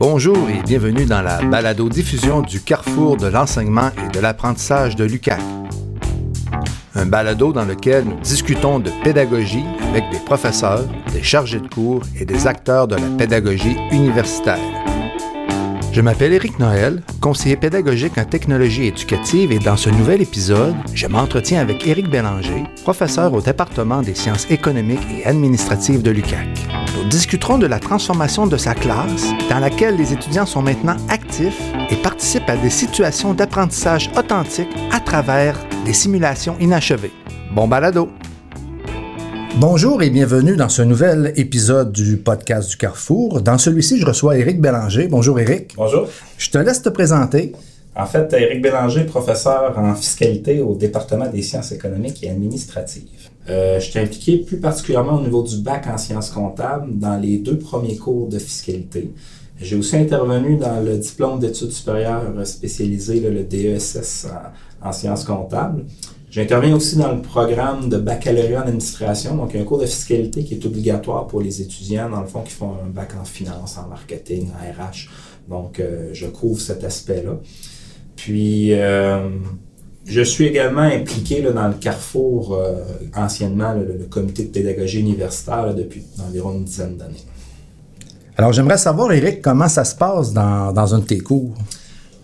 Bonjour et bienvenue dans la balado-diffusion du carrefour de l'enseignement et de l'apprentissage de l'UCAC. Un balado dans lequel nous discutons de pédagogie avec des professeurs, des chargés de cours et des acteurs de la pédagogie universitaire. Je m'appelle Éric Noël, conseiller pédagogique en technologie éducative et dans ce nouvel épisode, je m'entretiens avec Éric Bélanger, professeur au département des sciences économiques et administratives de l'UCAC. Nous discuterons de la transformation de sa classe dans laquelle les étudiants sont maintenant actifs et participent à des situations d'apprentissage authentique à travers des simulations inachevées. Bon balado! Bonjour et bienvenue dans ce nouvel épisode du podcast du Carrefour. Dans celui-ci, je reçois Éric Bélanger. Bonjour Éric. Bonjour. Je te laisse te présenter. En fait, Éric Bélanger, professeur en fiscalité au département des sciences économiques et administratives. Euh, je suis impliqué plus particulièrement au niveau du bac en sciences comptables dans les deux premiers cours de fiscalité. J'ai aussi intervenu dans le diplôme d'études supérieures spécialisé, le DESS en, en sciences comptables. J'interviens aussi dans le programme de baccalauréat en administration, donc un cours de fiscalité qui est obligatoire pour les étudiants, dans le fond, qui font un bac en finance, en marketing, en RH. Donc, euh, je couvre cet aspect-là. Puis, euh, je suis également impliqué là, dans le Carrefour, euh, anciennement le, le, comité de pédagogie universitaire là, depuis environ une dizaine d'années. Alors, j'aimerais savoir, Eric, comment ça se passe dans, dans un de tes cours?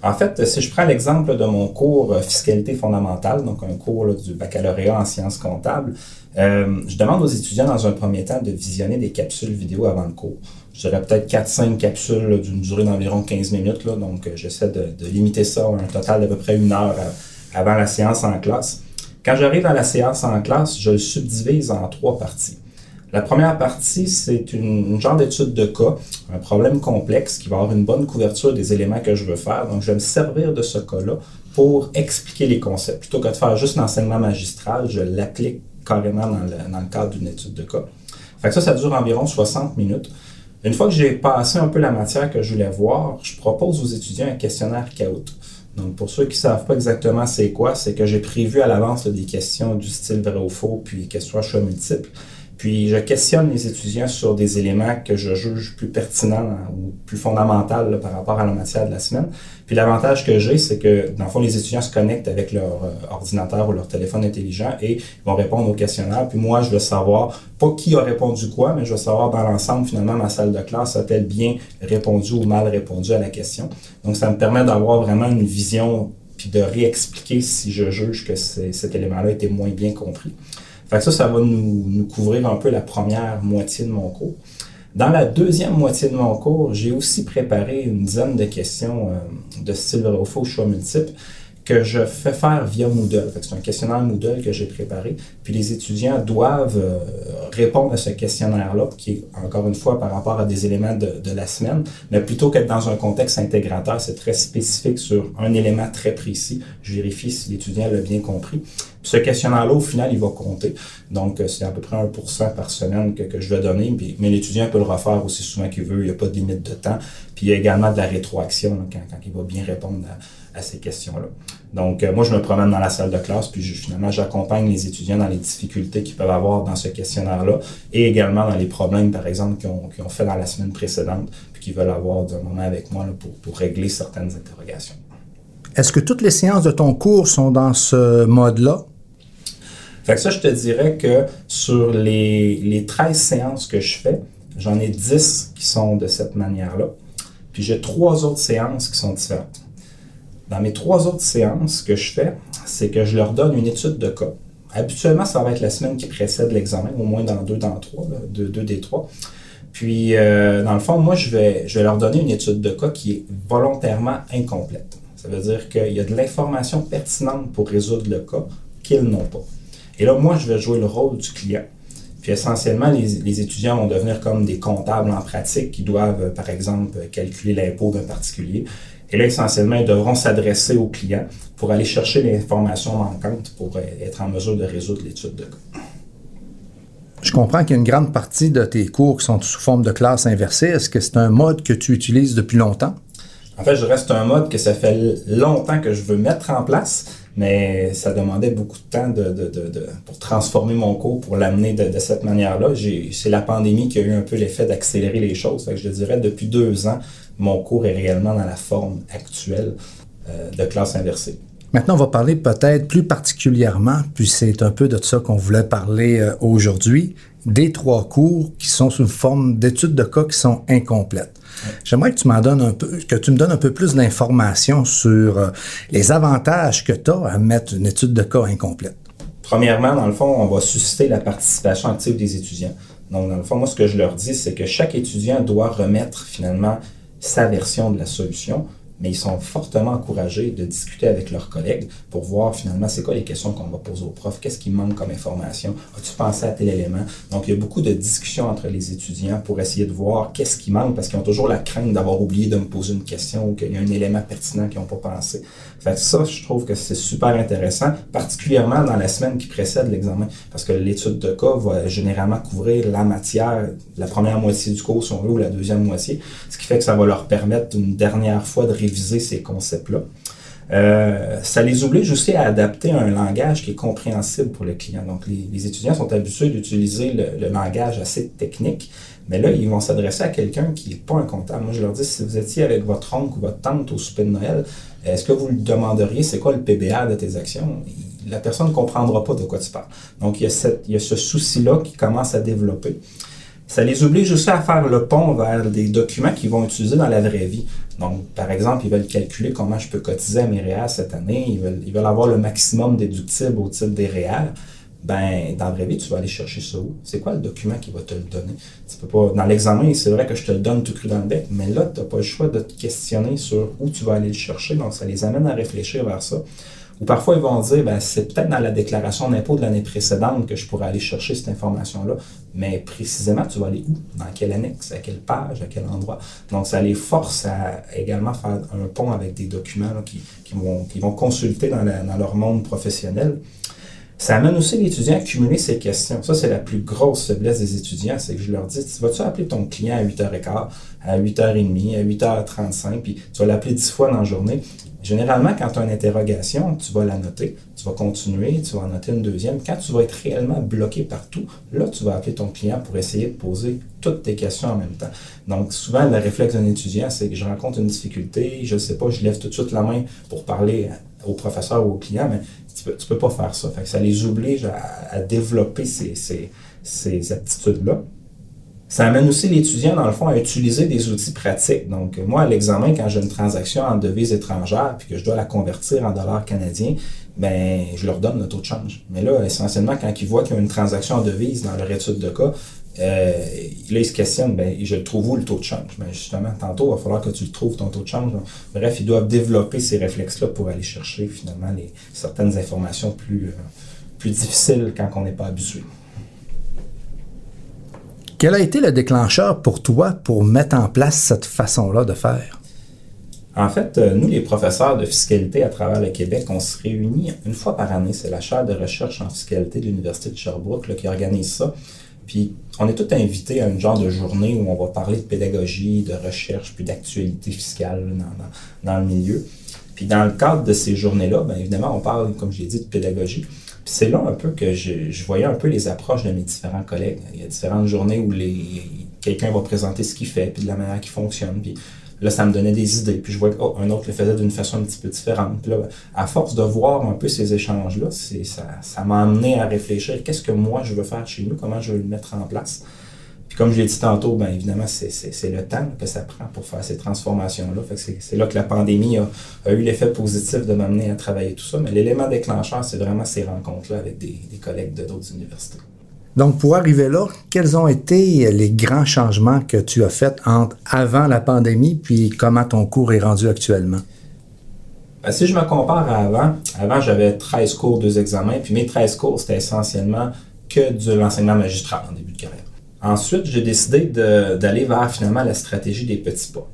En fait, si je prends l'exemple de mon cours euh, fiscalité fondamentale, donc un cours là, du baccalauréat en sciences comptables, euh, je demande aux étudiants dans un premier temps de visionner des capsules vidéo avant le cours. Je dirais peut-être 4-5 capsules d'une durée d'environ 15 minutes, là, donc euh, j'essaie de, de, limiter ça à un total d'à peu près une heure à, avant la séance en classe. Quand j'arrive à la séance en classe, je le subdivise en trois parties. La première partie, c'est une, une, genre d'étude de cas, un problème complexe qui va avoir une bonne couverture des éléments que je veux faire. Donc, je vais me servir de ce cas-là pour expliquer les concepts. Plutôt que de faire juste l'enseignement magistral, je l'applique carrément dans le, dans le cadre d'une étude de cas. Fait que ça, ça dure environ 60 minutes. Une fois que j'ai passé un peu la matière que je voulais voir, je propose aux étudiants un questionnaire CAOUT. Donc, pour ceux qui ne savent pas exactement c'est quoi, c'est que j'ai prévu à l'avance des questions du style vrai ou faux, puis questions à choix multiples. Puis je questionne les étudiants sur des éléments que je juge plus pertinents ou plus fondamentaux par rapport à la matière de la semaine. Puis l'avantage que j'ai, c'est que dans le fond, les étudiants se connectent avec leur euh, ordinateur ou leur téléphone intelligent et ils vont répondre au questionnaire. Puis moi, je veux savoir pas qui a répondu quoi, mais je veux savoir dans l'ensemble, finalement, ma salle de classe a-t-elle bien répondu ou mal répondu à la question. Donc ça me permet d'avoir vraiment une vision puis de réexpliquer si je juge que cet élément-là était moins bien compris. Fait que ça, ça va nous, nous, couvrir un peu la première moitié de mon cours. Dans la deuxième moitié de mon cours, j'ai aussi préparé une dizaine de questions euh, de style vrai faux choix multiple que je fais faire via Moodle. C'est un questionnaire Moodle que j'ai préparé. Puis les étudiants doivent euh, répondre à ce questionnaire-là, qui est encore une fois par rapport à des éléments de, de la semaine, mais plutôt qu'être dans un contexte intégrateur, c'est très spécifique sur un élément très précis. Je vérifie si l'étudiant l'a bien compris. Ce questionnaire-là, au final, il va compter. Donc, c'est à peu près 1% par semaine que, je vais donner. Puis, mais l'étudiant peut le refaire aussi souvent qu'il veut. Il n'y a pas de limite de temps. Puis il y a également de la rétroaction quand, il va bien répondre à, ces questions-là. Donc, euh, moi, je me promène dans la salle de classe, puis finalement, j'accompagne les étudiants dans les difficultés qu'ils peuvent avoir dans ce questionnaire-là et également dans les problèmes, par exemple, qu'ils ont, fait dans la semaine précédente, puis qu'ils veulent avoir d'un moment avec moi pour régler certaines interrogations. Est-ce que toutes les séances de ton cours sont dans ce mode-là? Fait que ça, je te dirais que sur les, les 13 séances que je fais, j'en ai 10 qui sont de cette manière-là. Puis j'ai trois autres séances qui sont différentes. Dans mes trois autres séances que je fais, c'est que je leur donne une étude de cas. Habituellement, ça va être la semaine qui précède l'examen, au moins dans deux, dans trois, deux des trois. Puis, euh, dans le fond, moi, je vais, je vais leur donner une étude de cas qui est volontairement incomplète. Ça veut dire qu'il y a de l'information pertinente pour résoudre le cas qu'ils n'ont pas. Et là, moi, je vais jouer le rôle du client. Puis essentiellement, les, les, étudiants vont devenir comme des comptables en pratique qui doivent, par exemple, calculer l'impôt d'un particulier. Et là, essentiellement, ils devront s'adresser au client pour aller chercher l'information manquante pour être en mesure de résoudre l'étude de cas. Je comprends qu'il y a une grande partie de tes cours qui sont sous forme de classe inversée. Est-ce que c'est un mode que tu utilises depuis longtemps? En fait, je reste un mode que ça fait longtemps que je veux mettre en place, mais ça demandait beaucoup de temps pour transformer mon cours, pour l'amener de, cette manière-là. C'est la pandémie qui a eu un peu l'effet d'accélérer les choses. Que je dirais, depuis deux ans, mon cours est réellement dans la forme actuelle euh, de classe inversée. Maintenant, on va parler peut-être plus particulièrement, puis c'est un peu de ça qu'on voulait parler euh, aujourd'hui, des trois cours qui sont sous forme d'études de cas qui sont incomplètes. J'aimerais que tu m'en donnes un peu, que tu me donnes un peu plus d'informations sur euh, les avantages que tu as à mettre une étude de cas incomplète. Premièrement, dans le fond, on va susciter la participation active des étudiants. Donc, dans le fond, moi, ce que je leur dis, c'est que chaque étudiant doit remettre finalement sa version de la solution mais ils sont fortement encouragés de discuter avec leurs collègues pour voir finalement c'est quoi les questions qu'on va poser aux profs, qu'est-ce qui manque comme information, as-tu pensé à tel élément? Donc il y a beaucoup de discussions entre les étudiants pour essayer de voir qu'est-ce qui manque parce qu'ils ont toujours la crainte d'avoir oublié de me poser une question ou qu'il y a un élément pertinent qu'ils n'ont pas pensé. Fait ça, je trouve que c'est super intéressant, particulièrement dans la semaine qui précède l'examen, parce que l'étude de cas va généralement couvrir la matière, la première moitié du cours, si on veut, ou la deuxième moitié, ce qui fait que ça va leur permettre une dernière fois de réviser ces concepts-là. Euh, ça les oblige aussi à adapter un langage qui est compréhensible pour le client. Donc, les, étudiants sont habitués d'utiliser le, langage assez technique, mais là, ils vont s'adresser à quelqu'un qui n'est pas un comptable. Moi, je leur dis, si vous étiez avec votre oncle ou votre tante au souper de Noël, est-ce que vous lui demanderiez c'est quoi le PBA de tes actions? La personne ne comprendra pas de quoi tu parles. Donc, il y a, il y a ce souci-là qui commence à développer. Ça les oblige aussi à faire le pont vers des documents qu'ils vont utiliser dans la vraie vie. Donc, par exemple, ils veulent calculer comment je peux cotiser à mes REER cette année. Ils veulent, ils veulent avoir le maximum déductible au titre des REER. Ben, dans la vraie vie, tu vas aller chercher ça où? C'est quoi le document qui va te le donner? Tu peux pas, dans l'examen, c'est vrai que je te le donne tout cru dans le bec, mais là, tu n'as pas le choix de te questionner sur où tu vas aller le chercher. Donc, ça les amène à réfléchir vers ça. Ou parfois, ils vont dire, ben, c'est peut-être dans la déclaration d'impôt de l'année précédente que je pourrais aller chercher cette information-là. Mais précisément, tu vas aller où? Dans quelle annexe? À quelle page? À quel endroit? Donc, ça les force à également faire un pont avec des documents qui, vont, qui vont consulter dans leur monde professionnel. Ça amène aussi l'étudiant à cumuler ses questions. Ça, c'est la plus grosse faiblesse des étudiants, c'est que je leur dis, vas-tu appeler ton client à 8h15, à 8h30, à 8h35, puis tu vas l'appeler 10 fois dans la journée? Généralement, quand tu as une interrogation, tu vas la noter, tu vas continuer, tu vas en noter une deuxième. Quand tu vas être réellement bloqué partout, là, tu vas appeler ton client pour essayer de poser toutes tes questions en même temps. Donc, souvent, le réflexe d'un étudiant, c'est que je rencontre une difficulté, je ne sais pas, je lève tout de suite la main pour parler au professeur ou au client, mais tu peux, peux pas faire ça. ça les oblige à, développer ces, ces aptitudes-là. Ça amène aussi l'étudiant, dans le fond, à utiliser des outils pratiques. Donc, moi, à l'examen, quand j'ai une transaction en devise étrangère puis que je dois la convertir en dollars canadiens, ben, je leur donne le taux de change. Mais là, essentiellement, quand ils voient qu'il y a une transaction en devise dans leur étude de cas, euh, là, ils se questionnent, ben, je le trouve où le taux de change? Ben, justement, tantôt, il va falloir que tu le trouves, ton taux de change. Bref, ils doivent développer ces réflexes-là pour aller chercher, finalement, les, certaines informations plus, euh, plus difficiles quand on n'est pas habitué. Quel a été le déclencheur pour toi pour mettre en place cette façon-là de faire? En fait, euh, nous, les professeurs de fiscalité à travers le Québec, on se réunit une fois par année. C'est la chaire de recherche en fiscalité de l'Université de Sherbrooke qui organise ça. Puis, on est tous invités à une genre de journée où on va parler de pédagogie, de recherche, puis d'actualité fiscale dans, dans, le milieu. Puis, dans le cadre de ces journées-là, bien évidemment, on parle, comme je l'ai dit, de pédagogie c'est là un peu que je, voyais un peu les approches de mes différents collègues. Il y a différentes journées où quelqu'un va présenter ce qu'il fait, puis de la manière qu'il fonctionne. Puis là, ça me donnait des idées. Puis je voyais qu'un oh, autre le faisait d'une façon un petit peu différente. Puis là, à force de voir un peu ces échanges-là, ça, ça m'a amené à réfléchir qu'est-ce que moi je veux faire chez nous, comment je veux le mettre en place? Comme je l'ai dit tantôt, ben évidemment, c'est le temps que ça prend pour faire ces transformations-là. C'est là que la pandémie a, eu l'effet positif de m'amener à travailler tout ça. Mais l'élément déclencheur, c'est vraiment ces rencontres-là avec des, collègues de d'autres universités. Donc, pour arriver là, quels ont été les grands changements que tu as faits entre avant la pandémie puis comment ton cours est rendu actuellement? Ben, si je me compare à avant, avant j'avais 13 cours, deux examens, puis mes 13 cours, c'était essentiellement que de l'enseignement magistral en début de carrière. Ensuite, j'ai décidé d'aller vers finalement la stratégie des petits pas.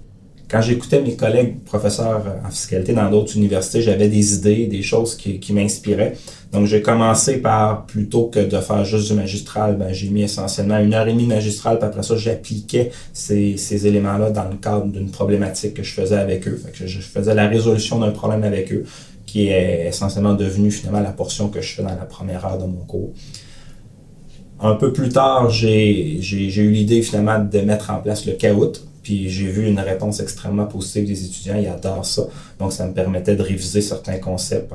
Quand j'écoutais mes collègues professeurs en fiscalité dans d'autres universités, j'avais des idées, des choses qui, m'inspiraient. Donc, j'ai commencé par, plutôt que de faire juste du magistral, ben, j'ai mis essentiellement une heure et demie de magistral, puis après ça, j'appliquais ces, éléments-là dans le cadre d'une problématique que je faisais avec eux. Fait que je faisais la résolution d'un problème avec eux qui est essentiellement devenu finalement la portion que je fais dans la première heure de mon cours. Un peu plus tard, j'ai eu l'idée finalement de mettre en place le CAOUT, puis j'ai vu une réponse extrêmement positive des étudiants, ils adorent ça. Donc ça me permettait de réviser certains concepts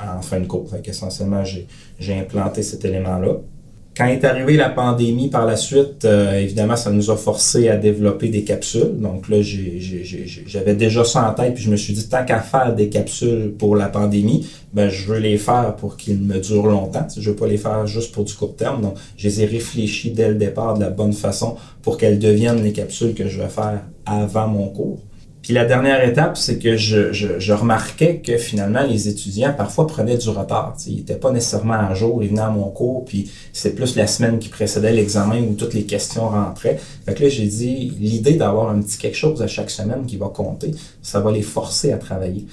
en, fin de cours. Fait essentiellement, j'ai implanté cet élément-là. Quand est arrivée la pandémie par la suite, euh, évidemment, ça nous a forcé à développer des capsules. Donc là, j'avais déjà ça en tête, puis je me suis dit, tant qu'à faire des capsules pour la pandémie, ben, je veux les faire pour qu'ils me durent longtemps. Je veux pas les faire juste pour du court terme. Donc, je les ai réfléchis dès le départ de la bonne façon pour qu'elles deviennent les capsules que je vais faire avant mon cours. Puis la dernière étape, c'est que je, je, remarquais que finalement, les étudiants parfois prenaient du retard. Ils n'étaient pas nécessairement à jour, ils venaient à mon cours, puis c'est plus la semaine qui précédait l'examen où toutes les questions rentraient. Fait que là, j'ai dit, l'idée d'avoir un petit quelque chose à chaque semaine qui va compter, ça va les forcer à travailler.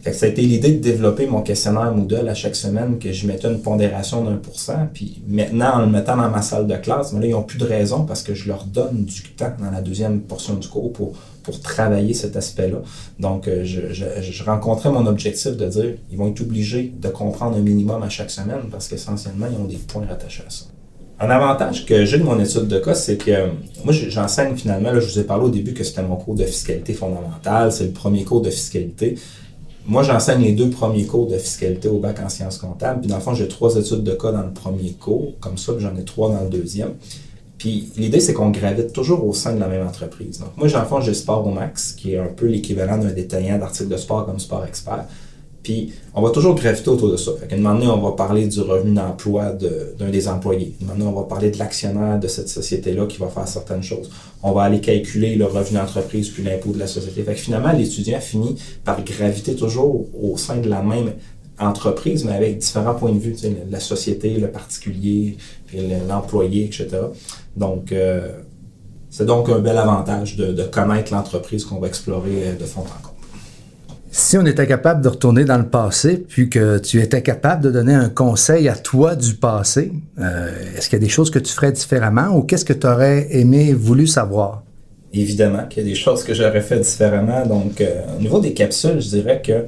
Fait que ça a été l'idée de développer mon questionnaire Moodle à chaque semaine, que je mettais une pondération d'un pour cent. Puis maintenant, en le mettant dans ma salle de classe, mais là, ils n'ont plus de raison parce que je leur donne du temps dans la deuxième portion du cours pour, pour travailler cet aspect-là. Donc, euh, je, je, rencontrais mon objectif de dire, ils vont être obligés de comprendre un minimum à chaque semaine parce qu'essentiellement, ils ont des points rattachés à ça. Un avantage que j'ai de mon étude de cas, c'est que moi, j'enseigne finalement, là, je vous ai parlé au début que c'était mon cours de fiscalité fondamentale, c'est le premier cours de fiscalité. Moi, j'enseigne les deux premiers cours de fiscalité au bac en sciences comptables. Puis, dans le fond, j'ai trois études de cas dans le premier cours, comme ça, puis j'en ai trois dans le deuxième. Puis, l'idée, c'est qu'on gravite toujours au sein de la même entreprise. Donc, moi, j'en fond, j'ai Sport au Max, qui est un peu l'équivalent d'un détaillant d'articles de sport comme Sport Expert. Puis, on va toujours graviter autour de ça. Fait qu'à un moment donné, on va parler du revenu d'emploi d'un des employés. À un moment donné, on va parler de l'actionnaire de cette société-là qui va faire certaines choses. On va aller calculer le revenu d'entreprise puis l'impôt de la société. Fait que finalement, l'étudiant finit par graviter toujours au sein de la même entreprise, mais avec différents points de vue, la société, le particulier, puis l'employé, etc. Donc, euh, c'est donc un bel avantage de, de connaître l'entreprise qu'on va explorer euh, de fond en comble. Si on était capable de retourner dans le passé, puis que tu étais capable de donner un conseil à toi du passé, euh, est-ce qu'il y a des choses que tu ferais différemment ou qu'est-ce que tu aurais aimé, voulu savoir? Évidemment qu'il y a des choses que j'aurais fait différemment. Donc, euh, au niveau des capsules, je dirais que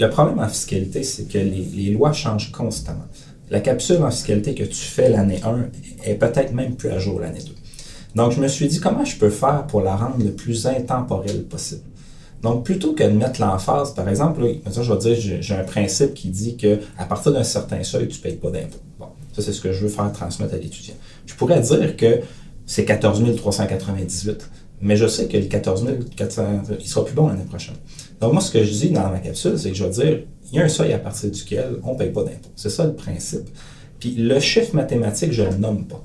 le problème en fiscalité, c'est que les, lois changent constamment. La capsule en fiscalité que tu fais l'année 1 est peut-être même plus à jour l'année 2. Donc, je me suis dit, comment je peux faire pour la rendre le plus intemporelle possible? Donc, plutôt que de mettre l'emphase, par exemple, je vais dire, j'ai un principe qui dit qu'à partir d'un certain seuil, tu ne payes pas d'impôt. Bon, ça, c'est ce que je veux faire transmettre à l'étudiant. Je pourrais dire que c'est 14 398, mais je sais que le 14 400, il sera plus bon l'année prochaine. Donc, moi, ce que je dis dans ma capsule, c'est que je vais dire, il y a un seuil à partir duquel on ne paye pas d'impôt. C'est ça le principe. Puis le chiffre mathématique, je ne le nomme pas.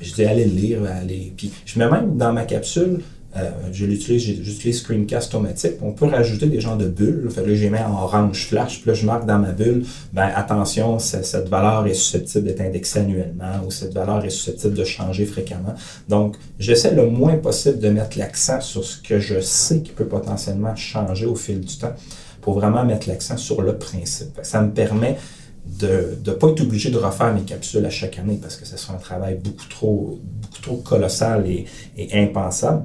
Je dis, allez le lire, allez. Puis je mets même dans ma capsule euh, je l'utilise, j'utilise Screencast automatique. On peut rajouter des genres de bulles. Fait là, j'ai mis en orange flash, puis là, je marque dans ma bulle, ben attention, cette valeur est susceptible d'être indexée annuellement ou cette valeur est susceptible de changer fréquemment. Donc, j'essaie le moins possible de mettre l'accent sur ce que je sais qui peut potentiellement changer au fil du temps pour vraiment mettre l'accent sur le principe. Ça me permet de ne pas être obligé de refaire mes capsules à chaque année parce que ce serait un travail beaucoup trop, beaucoup trop colossal et, et impensable.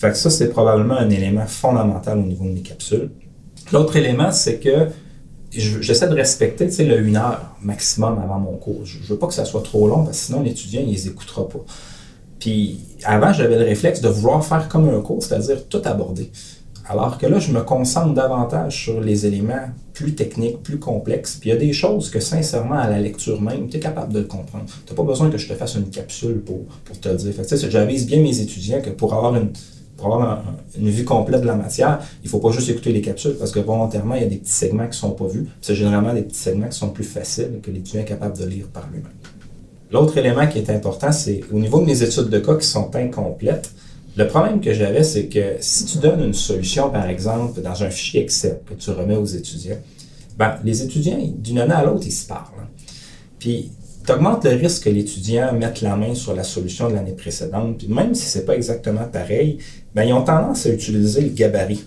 Fait que ça, c'est probablement un élément fondamental au niveau de mes capsules. L'autre élément, c'est que j'essaie de respecter le une heure maximum avant mon cours. Je, ne veux pas que ça soit trop long parce que sinon l'étudiant, il les écoutera pas. Puis avant, j'avais le réflexe de vouloir faire comme un cours, c'est-à-dire tout aborder. Alors que là, je me concentre davantage sur les éléments plus techniques, plus complexes. Puis il y a des choses que, sincèrement, à la lecture même, tu es capable de le comprendre. Tu n'as pas besoin que je te fasse une capsule pour, pour te le dire. J'avise bien mes étudiants que pour avoir une, pour avoir une vue complète de la matière, il ne faut pas juste écouter les capsules parce que volontairement, il y a des petits segments qui ne sont pas vus. C'est généralement des petits segments qui sont plus faciles que l'étudiant est capable de lire par lui-même. L'autre élément qui est important, c'est au niveau de mes études de cas qui sont incomplètes. Le problème que j'avais, c'est que si tu donnes une solution, par exemple, dans un fichier Excel que tu remets aux étudiants, ben, les étudiants, d'une année à l'autre, ils se parlent. Puis tu augmentes le risque que l'étudiant mette la main sur la solution de l'année précédente. Puis même si c'est pas exactement pareil, ben, ils ont tendance à utiliser le gabarit.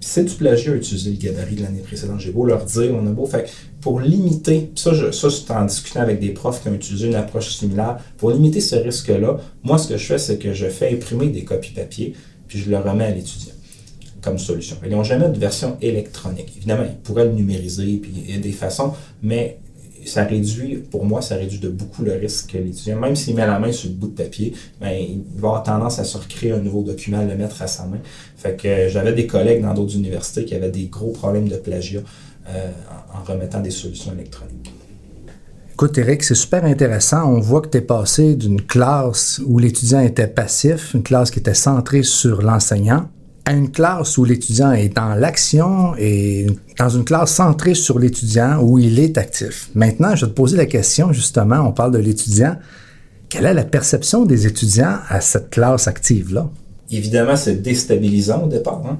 C'est du plagiat à utiliser le gabarit de l'année précédente. J'ai beau leur dire, on a beau. Fait pour limiter, ça, je, ça c'est en discutant avec des profs qui ont utilisé une approche similaire, pour limiter ce risque-là, moi, ce que je fais, c'est que je fais imprimer des copies papier, puis je le remets à l'étudiant. comme solution. Ils n'ont jamais de version électronique. Évidemment, ils pourraient le numériser, puis il y a des façons, mais ça réduit, pour moi, ça réduit de beaucoup le risque que l'étudiant, même s'il met la main sur le bout de papier, ben, il va avoir tendance à se recréer un nouveau document, le mettre à sa main. Fait que j'avais des collègues dans d'autres universités qui avaient des gros problèmes de plagiat euh, en remettant des solutions électroniques. Écoute, Eric, c'est super intéressant. On voit que tu es passé d'une classe où l'étudiant était passif, une classe qui était centrée sur l'enseignant, à une classe où l'étudiant est dans l'action et dans une classe centrée sur l'étudiant où il est actif. Maintenant, je vais te poser la question, justement, on parle de l'étudiant. Quelle est la perception des étudiants à cette classe active-là? Évidemment, c'est déstabilisant au départ. Hein?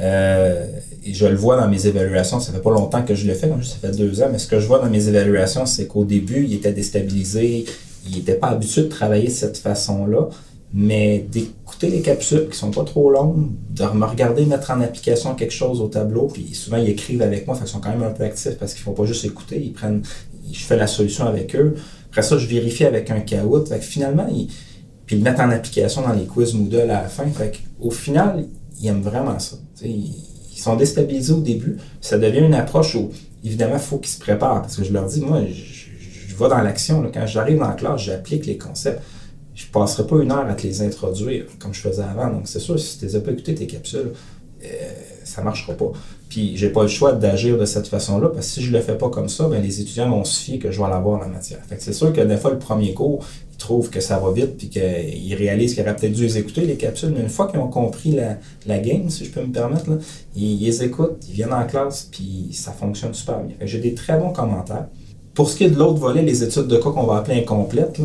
Euh, et je le vois dans mes évaluations, ça fait pas longtemps que je le fais, ça fait deux ans, mais ce que je vois dans mes évaluations, c'est qu'au début, il était déstabilisé, il n'était pas habitué de travailler de cette façon-là. Mais d'écouter les capsules qui sont pas trop longues, de me regarder mettre en application quelque chose au tableau, puis souvent ils écrivent avec moi, fait ils sont quand même un peu actifs parce qu'ils font pas juste écouter, ils prennent, je fais la solution avec eux. Après ça, je vérifie avec un caout. Fait que finalement, ils, puis ils mettent en application dans les quiz Moodle à la fin. Fait au final, ils aiment vraiment ça. ils, sont déstabilisés au début. Ça devient une approche où, évidemment, il faut qu'ils se préparent. Parce que je leur dis, moi, je, je vais dans l'action. Quand j'arrive dans la classe, j'applique les concepts je passerai pas une heure à te les introduire comme je faisais avant. Donc, c'est sûr, si tu les as pas écouté tes capsules, euh, ça marchera pas. Puis, j'ai pas le choix d'agir de cette façon-là, parce que si je le fais pas comme ça, ben, les étudiants vont se fier que je vais l'avoir la matière. Fait que c'est sûr que des fois, le premier cours, ils trouvent que ça va vite, puis qu'ils réalisent qu'ils auraient peut-être dû les écouter, les capsules, mais une fois qu'ils ont compris la, game, si je peux me permettre, là, ils, les écoutent, ils viennent en classe, puis ça fonctionne super bien. J'ai des très bons commentaires. Pour ce qui est de l'autre volet, les études de cas qu'on va appeler incomplètes,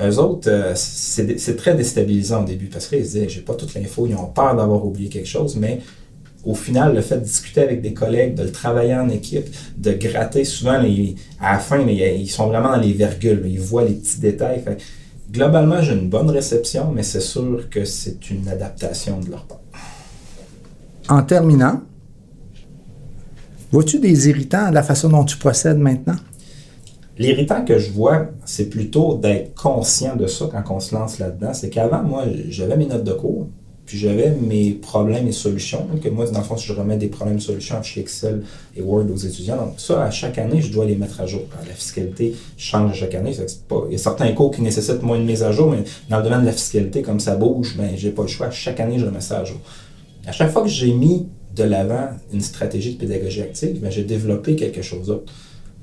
eux autres, euh, c'est très déstabilisant au début parce qu'ils disaient, j'ai pas toute l'info, ils ont peur d'avoir oublié quelque chose, mais au final, le fait de discuter avec des collègues, de le travailler en équipe, de gratter, souvent, les, à la fin, ils sont vraiment dans les virgules, ils voient les petits détails. globalement, j'ai une bonne réception, mais c'est sûr que c'est une adaptation de leur part. En terminant, vois-tu des irritants à la façon dont tu procèdes maintenant? L'irritant que je vois, c'est plutôt d'être conscient de ça quand on se lance là-dedans. C'est qu'avant, moi, j'avais mes notes de cours, puis j'avais mes problèmes et solutions. Donc, moi, dans le fond, je remets des problèmes et solutions chez Excel et Word aux étudiants. Donc, ça, à chaque année, je dois les mettre à jour. La fiscalité change à chaque année. Il y a certains cours qui nécessitent moins de mise à jour, mais dans le domaine de la fiscalité, comme ça bouge, ben, j'ai pas le choix. Chaque année, je remets ça à jour. À chaque fois que j'ai mis de l'avant une stratégie de pédagogie active, ben, j'ai développé quelque chose d'autre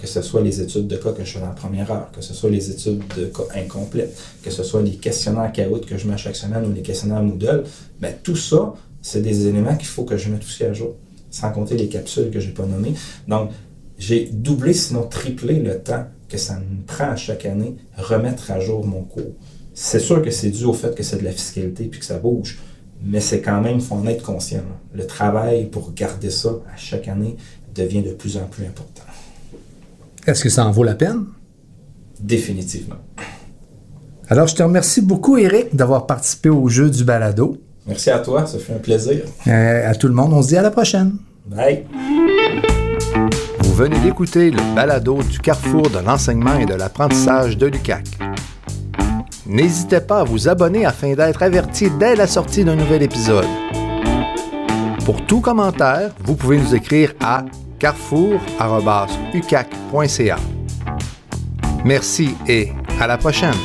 que ce soit les études de cas que je fais dans première heure, que ce soit les études de cas incomplètes, que ce soit les questionnaires CAOUT que je mets chaque semaine ou les questionnaires Moodle, ben, tout ça, c'est des éléments qu'il faut que je mette aussi à jour, sans compter les capsules que je n'ai pas nommées. Donc, j'ai doublé, sinon triplé le temps que ça me prend à chaque année remettre à jour mon cours. C'est sûr que c'est dû au fait que c'est de la fiscalité puis que ça bouge, mais c'est quand même, il faut en être conscient. Le travail pour garder ça à chaque année devient de plus en plus important. Est-ce que ça en vaut la peine? Définitivement. Alors, je te remercie beaucoup, Eric, d'avoir participé au jeu du balado. Merci à toi, ça fait un plaisir. Euh, à tout le monde, on se dit à la prochaine. Bye. Vous venez d'écouter le balado du carrefour de l'enseignement et de l'apprentissage de l'UCAC. N'hésitez pas à vous abonner afin d'être averti dès la sortie d'un nouvel épisode. Pour tout commentaire, vous pouvez nous écrire à carrefour.ucac.ca. Merci et à la prochaine!